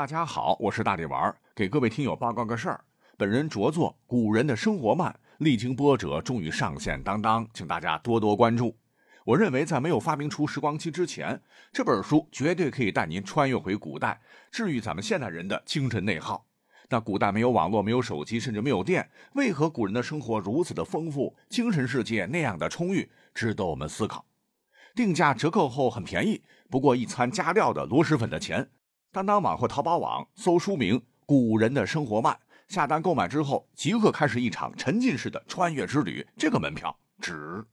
大家好，我是大力丸，给各位听友报告个事儿。本人着作《古人的生活慢》，历经波折，终于上线当当，请大家多多关注。我认为，在没有发明出时光机之前，这本书绝对可以带您穿越回古代，治愈咱们现代人的精神内耗。那古代没有网络，没有手机，甚至没有电，为何古人的生活如此的丰富，精神世界那样的充裕，值得我们思考。定价折扣后很便宜，不过一餐加料的螺蛳粉的钱。当当网或淘宝网搜书名《古人的生活慢》，下单购买之后，即刻开始一场沉浸式的穿越之旅，这个门票值。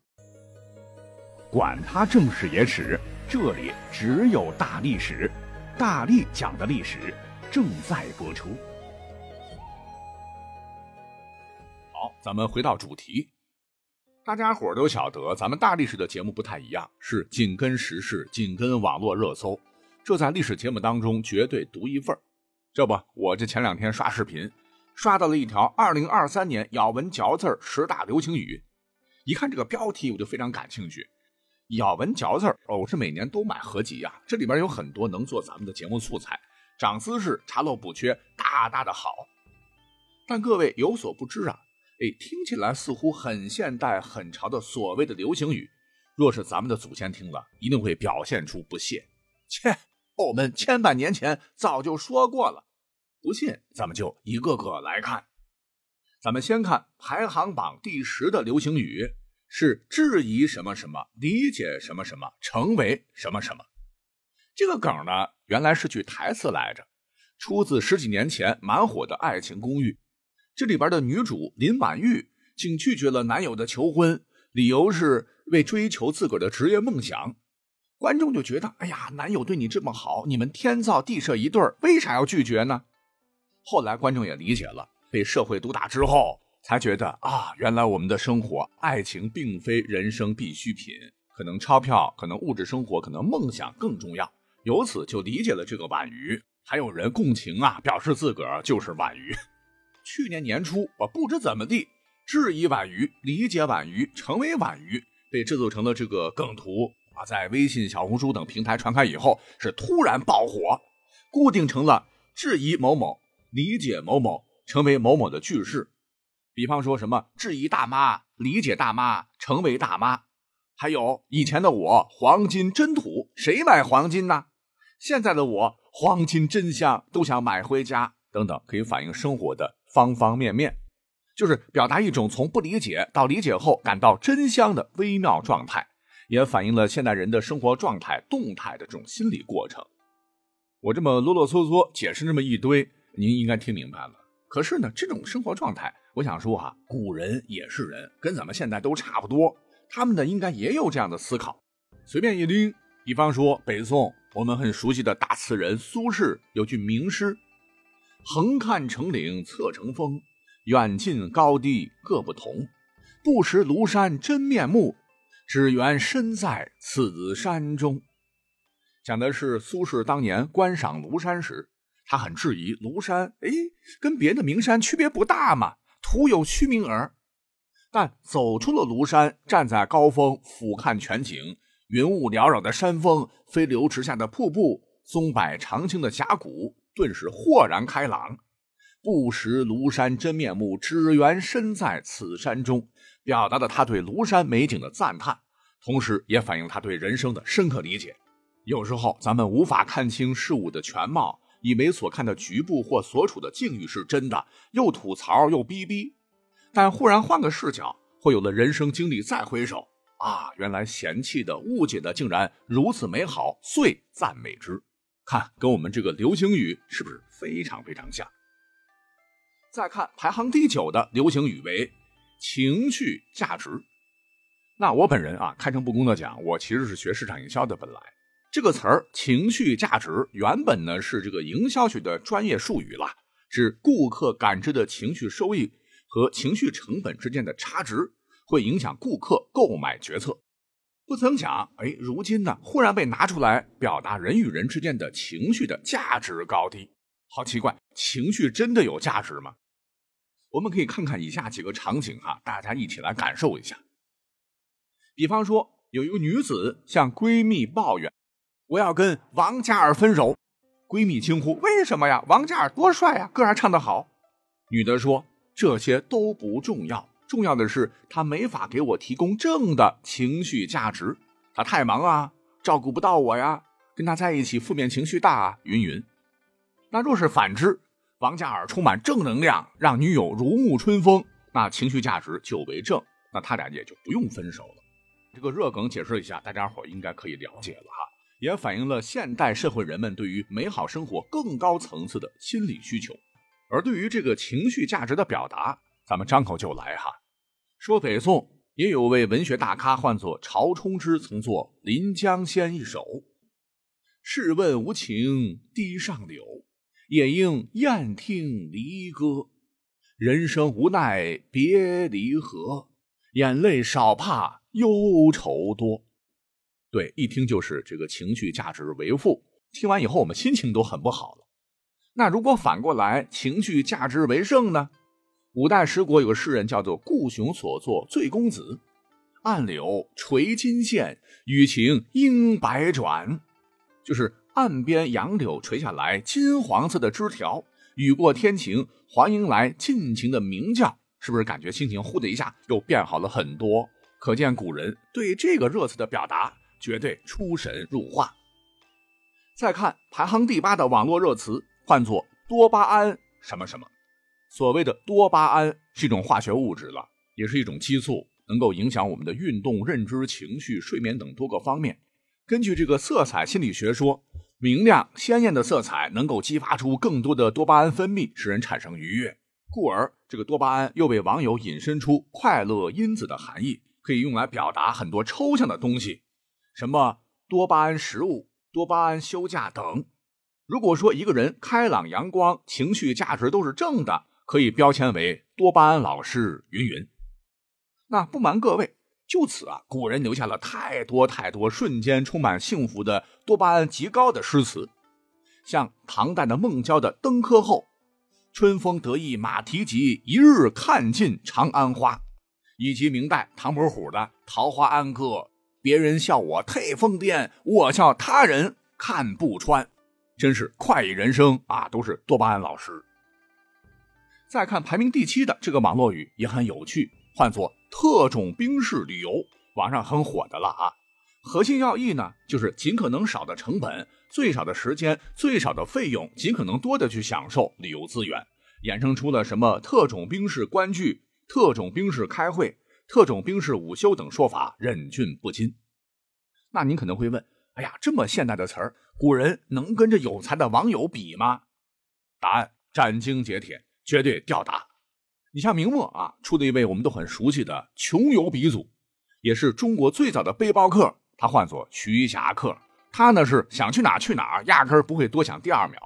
管他正史野史，这里只有大历史，大力讲的历史正在播出。好，咱们回到主题。大家伙都晓得，咱们大历史的节目不太一样，是紧跟时事，紧跟网络热搜，这在历史节目当中绝对独一份这不，我这前两天刷视频，刷到了一条2023年咬文嚼字十大流行语，一看这个标题，我就非常感兴趣。咬文嚼字哦，我是每年都买合集呀，这里边有很多能做咱们的节目素材，涨姿势，查漏补缺，大大的好。但各位有所不知啊。哎，听起来似乎很现代、很潮的所谓的流行语，若是咱们的祖先听了，一定会表现出不屑。切，我们千百年前早就说过了。不信，咱们就一个个来看。咱们先看排行榜第十的流行语是质疑什么什么，理解什么什么，成为什么什么。这个梗呢，原来是句台词来着，出自十几年前蛮火的《爱情公寓》。这里边的女主林婉玉竟拒绝了男友的求婚，理由是为追求自个儿的职业梦想。观众就觉得，哎呀，男友对你这么好，你们天造地设一对儿，为啥要拒绝呢？后来观众也理解了，被社会毒打之后，才觉得啊，原来我们的生活，爱情并非人生必需品，可能钞票，可能物质生活，可能梦想更重要。由此就理解了这个婉瑜。还有人共情啊，表示自个儿就是婉瑜。去年年初，我不知怎么地，质疑婉瑜、理解婉瑜、成为婉瑜，被制作成了这个梗图啊，在微信、小红书等平台传开以后，是突然爆火，固定成了质疑某某、理解某某，成为某某的句式。比方说什么质疑大妈、理解大妈、成为大妈，还有以前的我黄金真土，谁买黄金呢？现在的我黄金真香，都想买回家。等等，可以反映生活的方方面面，就是表达一种从不理解到理解后感到真香的微妙状态，也反映了现代人的生活状态动态的这种心理过程。我这么啰啰嗦嗦解释这么一堆，您应该听明白了。可是呢，这种生活状态，我想说哈，古人也是人，跟咱们现在都差不多，他们呢应该也有这样的思考。随便一拎，比方说北宋我们很熟悉的大词人苏轼有句名诗。横看成岭侧成峰，远近高低各不同。不识庐山真面目，只缘身在此山中。讲的是苏轼当年观赏庐山时，他很质疑庐山，哎，跟别的名山区别不大嘛，徒有虚名耳。但走出了庐山，站在高峰俯瞰全景，云雾缭绕的山峰，飞流直下的瀑布，松柏长青的峡谷。顿时豁然开朗，不识庐山真面目，只缘身在此山中，表达了他对庐山美景的赞叹，同时也反映他对人生的深刻理解。有时候咱们无法看清事物的全貌，以为所看的局部或所处的境遇是真的，又吐槽又逼逼。但忽然换个视角，会有了人生经历，再回首啊，原来嫌弃的、误解的，竟然如此美好，遂赞美之。看，跟我们这个流行语是不是非常非常像？再看排行第九的流行语为“情绪价值”。那我本人啊，开诚布公的讲，我其实是学市场营销的。本来这个词儿“情绪价值”原本呢是这个营销学的专业术语了，指顾客感知的情绪收益和情绪成本之间的差值，会影响顾客购买决策。不曾想，哎，如今呢，忽然被拿出来表达人与人之间的情绪的价值高低，好奇怪，情绪真的有价值吗？我们可以看看以下几个场景哈，大家一起来感受一下。比方说，有一个女子向闺蜜抱怨：“我要跟王嘉尔分手。”闺蜜惊呼：“为什么呀？王嘉尔多帅呀，歌还唱得好。”女的说：“这些都不重要，重要的是他没法给我提供正的情绪价值，他太忙啊，照顾不到我呀，跟他在一起负面情绪大啊，云云。那若是反之，王嘉尔充满正能量，让女友如沐春风，那情绪价值就为正，那他俩也就不用分手了。这个热梗解释一下，大家伙应该可以了解了哈。”也反映了现代社会人们对于美好生活更高层次的心理需求，而对于这个情绪价值的表达，咱们张口就来哈。说北宋也有位文学大咖，唤作曹冲之，曾作《临江仙》一首：“试问无情堤上柳，也应燕听离歌。人生无奈别离合，眼泪少怕忧愁多。”对，一听就是这个情绪价值为负。听完以后，我们心情都很不好了。那如果反过来，情绪价值为盛呢？五代十国有个诗人叫做顾雄，所作《醉公子》：“岸柳垂金线，雨晴应百转。”就是岸边杨柳垂下来金黄色的枝条，雨过天晴，欢迎来尽情的鸣叫，是不是感觉心情呼的一下又变好了很多？可见古人对这个热词的表达。绝对出神入化。再看排行第八的网络热词，唤作多巴胺什么什么。所谓的多巴胺是一种化学物质了，也是一种激素，能够影响我们的运动、认知、情绪、睡眠等多个方面。根据这个色彩心理学说，明亮鲜艳的色彩能够激发出更多的多巴胺分泌，使人产生愉悦，故而这个多巴胺又被网友引申出快乐因子的含义，可以用来表达很多抽象的东西。什么多巴胺食物、多巴胺休假等。如果说一个人开朗阳光、情绪价值都是正的，可以标签为多巴胺老师云云。那不瞒各位，就此啊，古人留下了太多太多瞬间充满幸福的多巴胺极高的诗词，像唐代的孟郊的《登科后》：“春风得意马蹄疾，一日看尽长安花。”以及明代唐伯虎的《桃花庵歌》。别人笑我太疯癫，我笑他人看不穿，真是快意人生啊！都是多巴胺老师。再看排名第七的这个网络语也很有趣，唤作特种兵式旅游，网上很火的了啊。核心要义呢，就是尽可能少的成本、最少的时间、最少的费用，尽可能多的去享受旅游资源，衍生出了什么特种兵式观剧、特种兵式开会。特种兵式午休等说法忍俊不禁。那您可能会问：哎呀，这么现代的词儿，古人能跟这有才的网友比吗？答案斩钉截铁，绝对吊打。你像明末啊，出的一位我们都很熟悉的穷游鼻祖，也是中国最早的背包客，他唤作徐霞客。他呢是想去哪去哪，压根儿不会多想第二秒。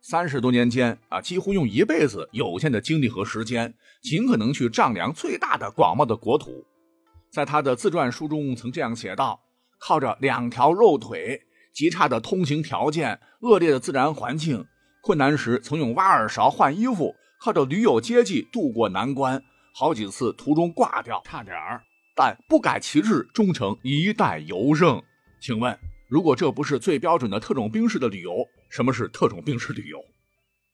三十多年间啊，几乎用一辈子有限的精力和时间，尽可能去丈量最大的、广袤的国土。在他的自传书中曾这样写道：“靠着两条肉腿，极差的通行条件，恶劣的自然环境，困难时曾用挖耳勺换衣服，靠着驴友接济渡过难关，好几次途中挂掉，差点儿，但不改其志，终成一代游胜。”请问？如果这不是最标准的特种兵式的旅游，什么是特种兵式旅游？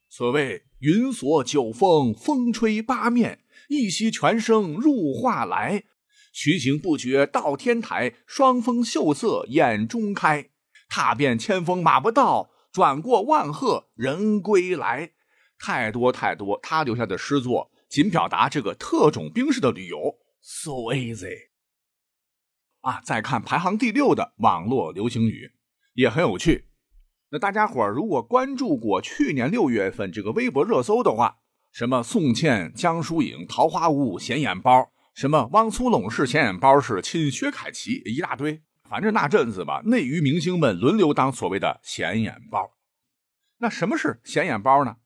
所谓“云锁九峰，风吹八面，一袭全声入画来。徐行不觉到天台，双峰秀色眼中开。踏遍千峰马不到，转过万壑人归来。”太多太多，他留下的诗作仅表达这个特种兵式的旅游，so easy。啊，再看排行第六的网络流行语，也很有趣。那大家伙如果关注过去年六月份这个微博热搜的话，什么宋茜、江疏影、桃花坞显眼包，什么汪苏泷是显眼包是亲薛凯琪，一大堆。反正那阵子吧，内娱明星们轮流当所谓的显眼包。那什么是显眼包呢？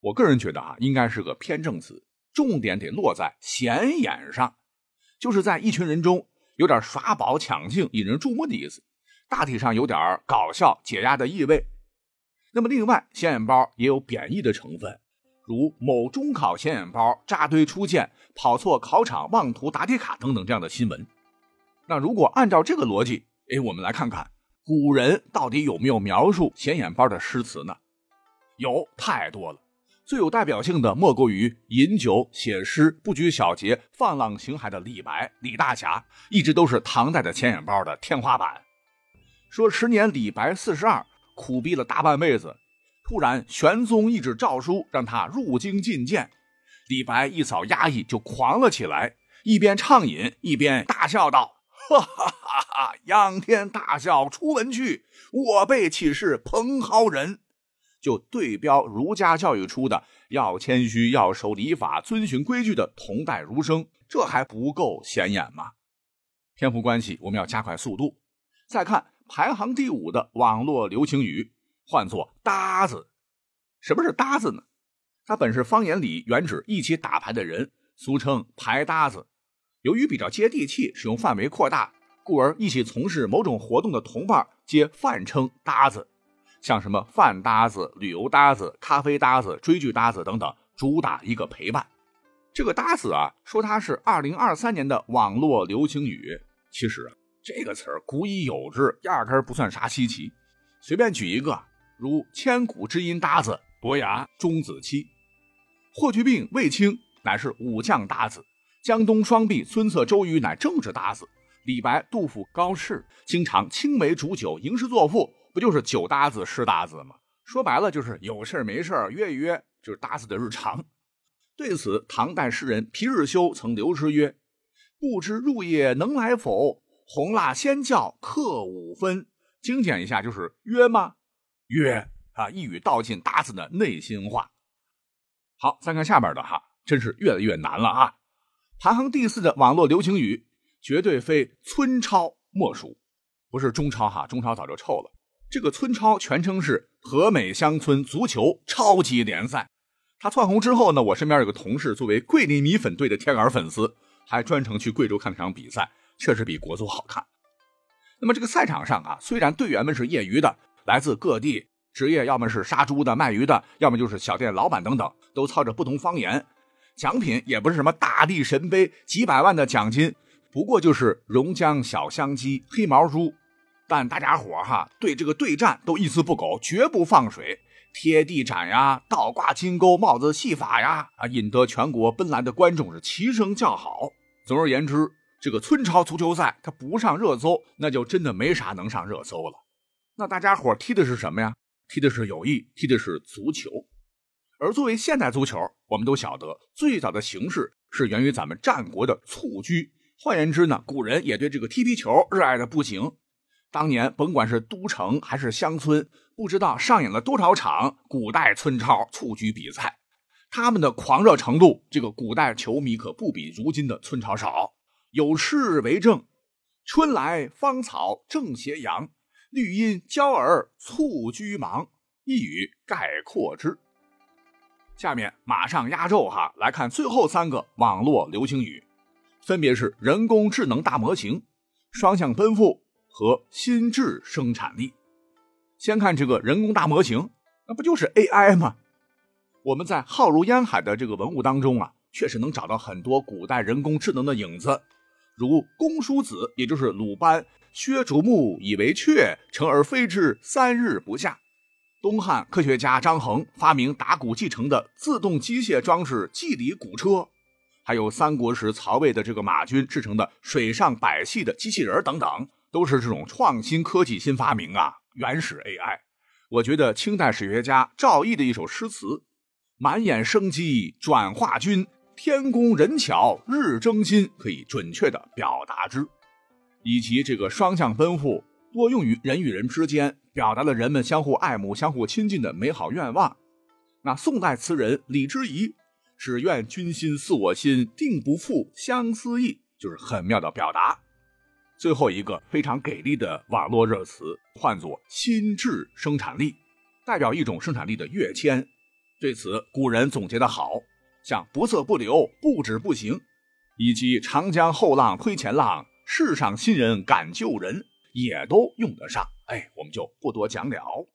我个人觉得啊，应该是个偏正词，重点得落在显眼上，就是在一群人中。有点耍宝抢镜、引人注目的意思，大体上有点搞笑解压的意味。那么，另外显眼包也有贬义的成分，如某中考显眼包扎堆出现、跑错考场妄图答题卡等等这样的新闻。那如果按照这个逻辑，哎，我们来看看古人到底有没有描述显眼包的诗词呢？有太多了。最有代表性的莫过于饮酒、写诗、不拘小节、放浪形骸的李白、李大侠，一直都是唐代的钱眼包的天花板。说时年李白四十二，苦逼了大半辈子，突然玄宗一纸诏书让他入京觐见，李白一扫压抑就狂了起来，一边畅饮一边大笑道。哈哈哈哈！仰天大笑出门去，我辈岂是蓬蒿人？就对标儒家教育出的要谦虚、要守礼法、遵循规矩的同代儒生，这还不够显眼吗？篇幅关系，我们要加快速度。再看排行第五的网络流行语，唤作“搭子”。什么是搭子呢？它本是方言里原指一起打牌的人，俗称牌搭子。由于比较接地气，使用范围扩大，故而一起从事某种活动的同伴皆泛称搭子。像什么饭搭子、旅游搭子、咖啡搭子、追剧搭子等等，主打一个陪伴。这个搭子啊，说它是二零二三年的网络流行语，其实，这个词儿古已有之，压根不算啥稀奇。随便举一个，如千古知音搭子伯牙、钟子期，霍去病、卫青乃是武将搭子。江东双璧孙策、周瑜乃政治搭子，李白、杜甫、高适经常青梅煮酒、吟诗作赋，不就是酒搭子、诗搭子吗？说白了就是有事没事约一约，就是搭子的日常。对此，唐代诗人皮日休曾留诗曰：“不知入夜能来否？红蜡先叫客五分。”精简一下就是约吗？约啊！一语道尽搭子的内心话。好，再看下边的哈，真是越来越难了啊！排行第四的网络流行语，绝对非村超莫属，不是中超哈，中超早就臭了。这个村超全称是和美乡村足球超级联赛。他窜红之后呢，我身边有个同事，作为桂林米粉队的天杆粉丝，还专程去贵州看了场比赛，确实比国足好看。那么这个赛场上啊，虽然队员们是业余的，来自各地，职业要么是杀猪的、卖鱼的，要么就是小店老板等等，都操着不同方言。奖品也不是什么大力神杯，几百万的奖金，不过就是榕江小香鸡、黑毛猪。但大家伙哈对这个对战都一丝不苟，绝不放水，贴地斩呀，倒挂金钩、帽子戏法呀，啊，引得全国奔来的观众是齐声叫好。总而言之，这个村超足球赛它不上热搜，那就真的没啥能上热搜了。那大家伙踢的是什么呀？踢的是友谊，踢的是足球。而作为现代足球，我们都晓得，最早的形式是源于咱们战国的蹴鞠。换言之呢，古人也对这个踢皮球热爱的不行。当年甭管是都城还是乡村，不知道上演了多少场古代村超蹴鞠比赛。他们的狂热程度，这个古代球迷可不比如今的村超少。有诗为证：“春来芳草正斜阳，绿荫娇儿蹴鞠忙。”一语概括之。下面马上压轴哈，来看最后三个网络流行语，分别是人工智能大模型、双向奔赴和心智生产力。先看这个人工大模型，那不就是 AI 吗？我们在浩如烟海的这个文物当中啊，确实能找到很多古代人工智能的影子，如公叔子，也就是鲁班，削竹木以为雀，成而飞之三日不下。东汉科学家张衡发明打鼓继承的自动机械装置季里鼓车，还有三国时曹魏的这个马军制成的水上百戏的机器人等等，都是这种创新科技新发明啊！原始 AI，我觉得清代史学家赵翼的一首诗词“满眼生机转化君，天工人巧日争新”可以准确的表达之，以及这个双向奔赴。多用于人与人之间，表达了人们相互爱慕、相互亲近的美好愿望。那宋代词人李之仪“只愿君心似我心，定不负相思意”，就是很妙的表达。最后一个非常给力的网络热词，唤作“心智生产力”，代表一种生产力的跃迁。对此，古人总结的好，像“不色不流，不止不行”，以及“长江后浪推前浪，世上新人赶旧人”。也都用得上，哎，我们就不多讲了。